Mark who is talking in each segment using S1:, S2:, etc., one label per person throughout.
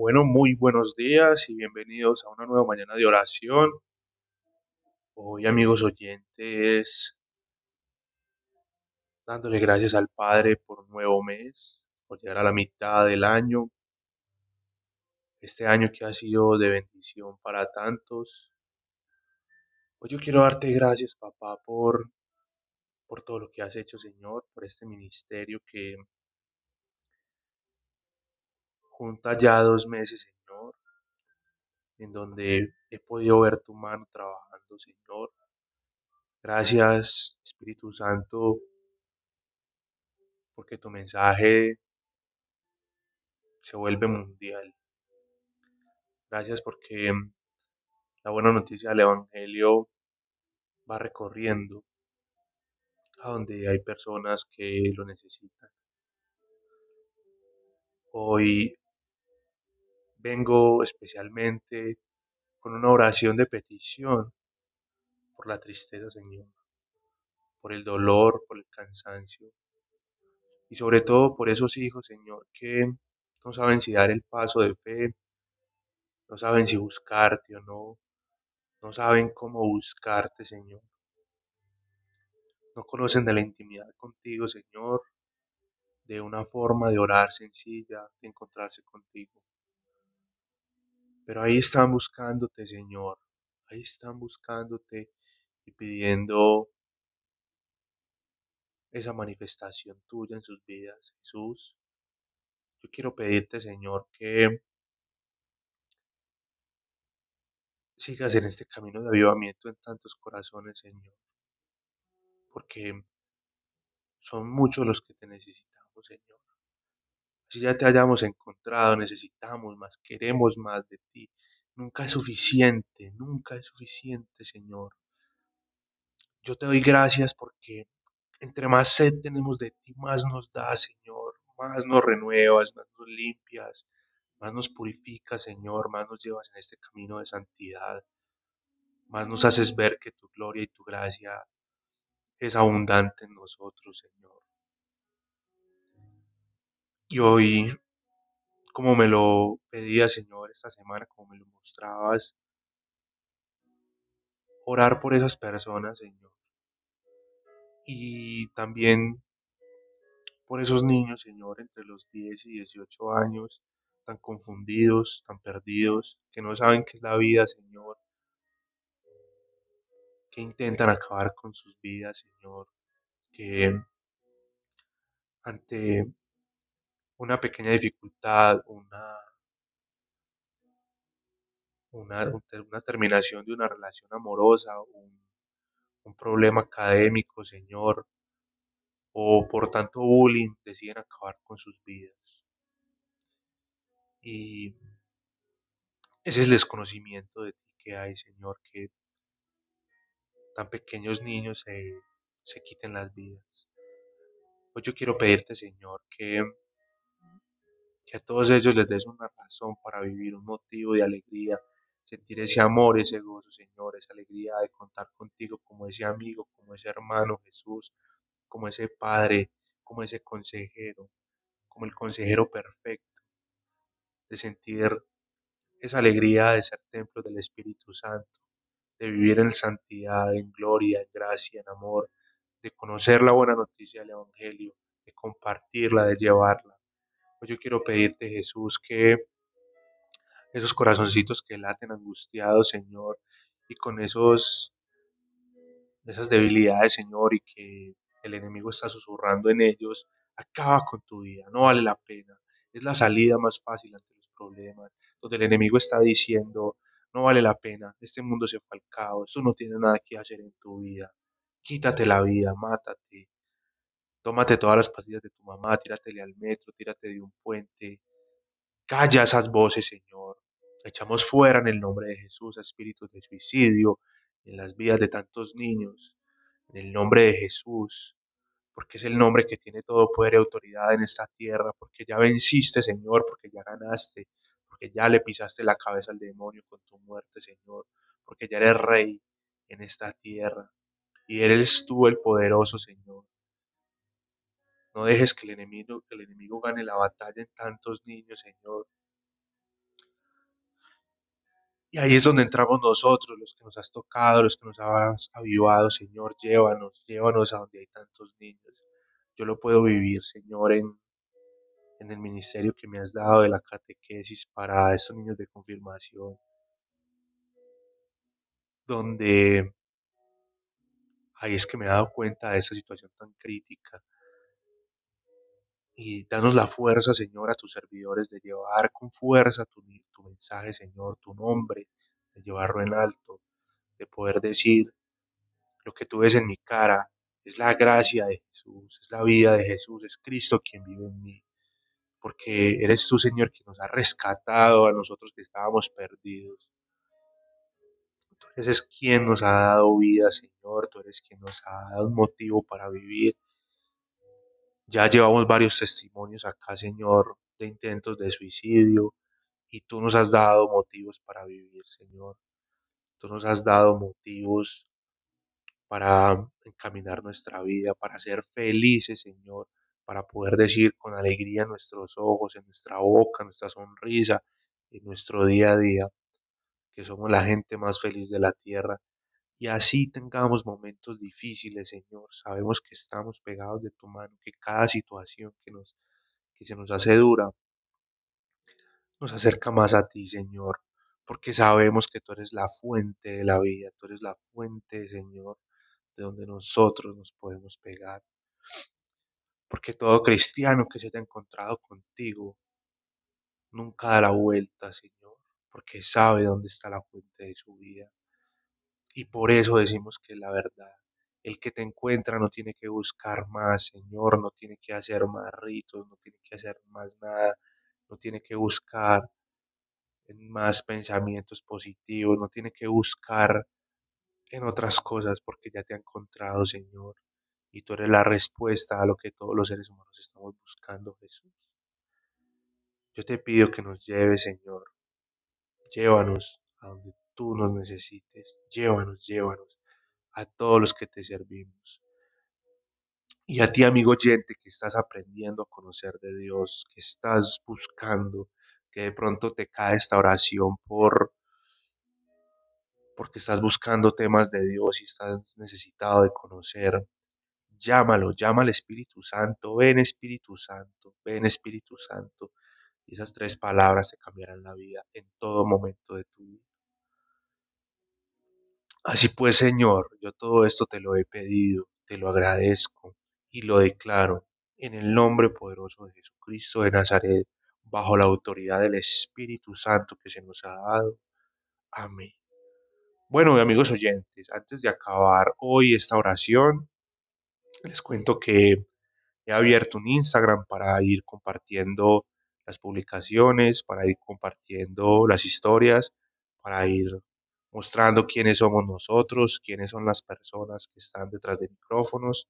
S1: Bueno, muy buenos días y bienvenidos a una nueva mañana de oración. Hoy, amigos oyentes, dándole gracias al Padre por un nuevo mes, por llegar a la mitad del año, este año que ha sido de bendición para tantos. Hoy yo quiero darte gracias, papá, por, por todo lo que has hecho, Señor, por este ministerio que junta ya dos meses, Señor, en donde he podido ver tu mano trabajando, Señor. Gracias, Espíritu Santo, porque tu mensaje se vuelve mundial. Gracias porque la buena noticia del Evangelio va recorriendo a donde hay personas que lo necesitan. Hoy vengo especialmente con una oración de petición por la tristeza, Señor, por el dolor, por el cansancio y sobre todo por esos hijos, Señor, que no saben si dar el paso de fe, no saben si buscarte o no, no saben cómo buscarte, Señor. No conocen de la intimidad contigo, Señor, de una forma de orar sencilla, de encontrarse contigo. Pero ahí están buscándote, Señor. Ahí están buscándote y pidiendo esa manifestación tuya en sus vidas, Jesús. Yo quiero pedirte, Señor, que sigas en este camino de avivamiento en tantos corazones, Señor. Porque son muchos los que te necesitamos, Señor. Si ya te hayamos encontrado, necesitamos más, queremos más de ti. Nunca es suficiente, nunca es suficiente, Señor. Yo te doy gracias porque entre más sed tenemos de ti, más nos da, Señor, más nos renuevas, más nos limpias, más nos purificas, Señor, más nos llevas en este camino de santidad, más nos haces ver que tu gloria y tu gracia es abundante en nosotros, Señor. Y hoy, como me lo pedía, Señor, esta semana, como me lo mostrabas, orar por esas personas, Señor. Y también por esos niños, Señor, entre los 10 y 18 años, tan confundidos, tan perdidos, que no saben qué es la vida, Señor, que intentan acabar con sus vidas, Señor, que ante una pequeña dificultad, una, una, una terminación de una relación amorosa, un, un problema académico, Señor, o por tanto bullying, deciden acabar con sus vidas. Y ese es el desconocimiento de ti que hay, Señor, que tan pequeños niños se, se quiten las vidas. Hoy yo quiero pedirte, Señor, que, que a todos ellos les des una razón para vivir, un motivo de alegría, sentir ese amor, ese gozo, Señor, esa alegría de contar contigo como ese amigo, como ese hermano Jesús, como ese padre, como ese consejero, como el consejero perfecto, de sentir esa alegría de ser templo del Espíritu Santo, de vivir en santidad, en gloria, en gracia, en amor, de conocer la buena noticia del Evangelio, de compartirla, de llevarla. Yo quiero pedirte, Jesús, que esos corazoncitos que laten angustiados, Señor, y con esos, esas debilidades, Señor, y que el enemigo está susurrando en ellos, acaba con tu vida, no vale la pena. Es la salida más fácil ante los problemas, donde el enemigo está diciendo, no vale la pena, este mundo se fue al caos, tú no tienes nada que hacer en tu vida, quítate la vida, mátate, tómate todas las pastillas de tu mamá, tíratele al metro, tírate de un puente, calla esas voces, Señor, echamos fuera en el nombre de Jesús a espíritus de suicidio en las vidas de tantos niños, en el nombre de Jesús, porque es el nombre que tiene todo poder y autoridad en esta tierra, porque ya venciste, Señor, porque ya ganaste, porque ya le pisaste la cabeza al demonio con tu muerte, Señor, porque ya eres rey en esta tierra. Y eres tú el poderoso, Señor. No dejes que el enemigo, que el enemigo gane la batalla en tantos niños, Señor. Y ahí es donde entramos nosotros, los que nos has tocado, los que nos has avivado, Señor, llévanos, llévanos a donde hay tantos niños. Yo lo puedo vivir, Señor, en, en el ministerio que me has dado de la catequesis para estos niños de confirmación, donde ahí es que me he dado cuenta de esta situación tan crítica. Y danos la fuerza, Señor, a tus servidores de llevar con fuerza tu, tu mensaje, Señor, tu nombre, de llevarlo en alto, de poder decir lo que tú ves en mi cara, es la gracia de Jesús, es la vida de Jesús, es Cristo quien vive en mí. Porque eres tú, Señor, quien nos ha rescatado a nosotros que estábamos perdidos. Tú eres quien nos ha dado vida, Señor. Tú eres quien nos ha dado un motivo para vivir. Ya llevamos varios testimonios acá, Señor, de intentos de suicidio. Y tú nos has dado motivos para vivir, Señor. Tú nos has dado motivos para encaminar nuestra vida, para ser felices, Señor, para poder decir con alegría en nuestros ojos, en nuestra boca, en nuestra sonrisa, en nuestro día a día, que somos la gente más feliz de la tierra. Y así tengamos momentos difíciles, Señor. Sabemos que estamos pegados de tu mano, que cada situación que, nos, que se nos hace dura nos acerca más a ti, Señor, porque sabemos que tú eres la fuente de la vida, tú eres la fuente, Señor, de donde nosotros nos podemos pegar. Porque todo cristiano que se haya encontrado contigo nunca da la vuelta, Señor, porque sabe dónde está la fuente de su vida. Y por eso decimos que la verdad. El que te encuentra no tiene que buscar más, Señor, no tiene que hacer más ritos, no tiene que hacer más nada, no tiene que buscar más pensamientos positivos, no tiene que buscar en otras cosas porque ya te ha encontrado, Señor. Y tú eres la respuesta a lo que todos los seres humanos estamos buscando, Jesús. Yo te pido que nos lleves, Señor. Llévanos a donde tú nos necesites. Llévanos, llévanos a todos los que te servimos. Y a ti, amigo oyente, que estás aprendiendo a conocer de Dios, que estás buscando, que de pronto te cae esta oración por porque estás buscando temas de Dios y estás necesitado de conocer, llámalo, llama al Espíritu Santo, ven Espíritu Santo, ven Espíritu Santo. Y esas tres palabras te cambiarán la vida en todo momento de tu vida. Así pues, Señor, yo todo esto te lo he pedido, te lo agradezco y lo declaro en el nombre poderoso de Jesucristo de Nazaret, bajo la autoridad del Espíritu Santo que se nos ha dado. Amén. Bueno, amigos oyentes, antes de acabar hoy esta oración, les cuento que he abierto un Instagram para ir compartiendo las publicaciones, para ir compartiendo las historias, para ir mostrando quiénes somos nosotros, quiénes son las personas que están detrás de micrófonos,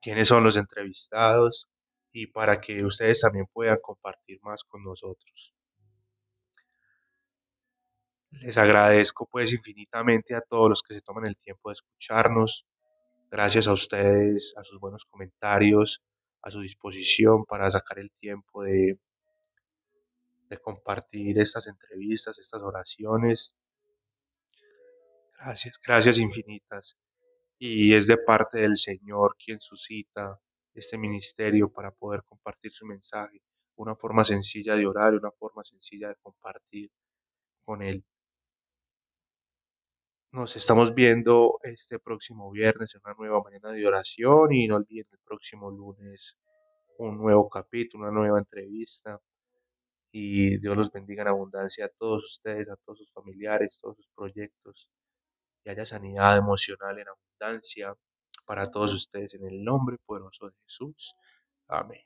S1: quiénes son los entrevistados y para que ustedes también puedan compartir más con nosotros. Les agradezco pues infinitamente a todos los que se toman el tiempo de escucharnos. Gracias a ustedes, a sus buenos comentarios, a su disposición para sacar el tiempo de, de compartir estas entrevistas, estas oraciones. Gracias, gracias infinitas. Y es de parte del Señor quien suscita este ministerio para poder compartir su mensaje. Una forma sencilla de orar, una forma sencilla de compartir con Él. Nos estamos viendo este próximo viernes en una nueva mañana de oración y no olviden el próximo lunes un nuevo capítulo, una nueva entrevista. Y Dios los bendiga en abundancia a todos ustedes, a todos sus familiares, todos sus proyectos. Y haya sanidad emocional en abundancia para todos ustedes en el nombre poderoso de Jesús. Amén.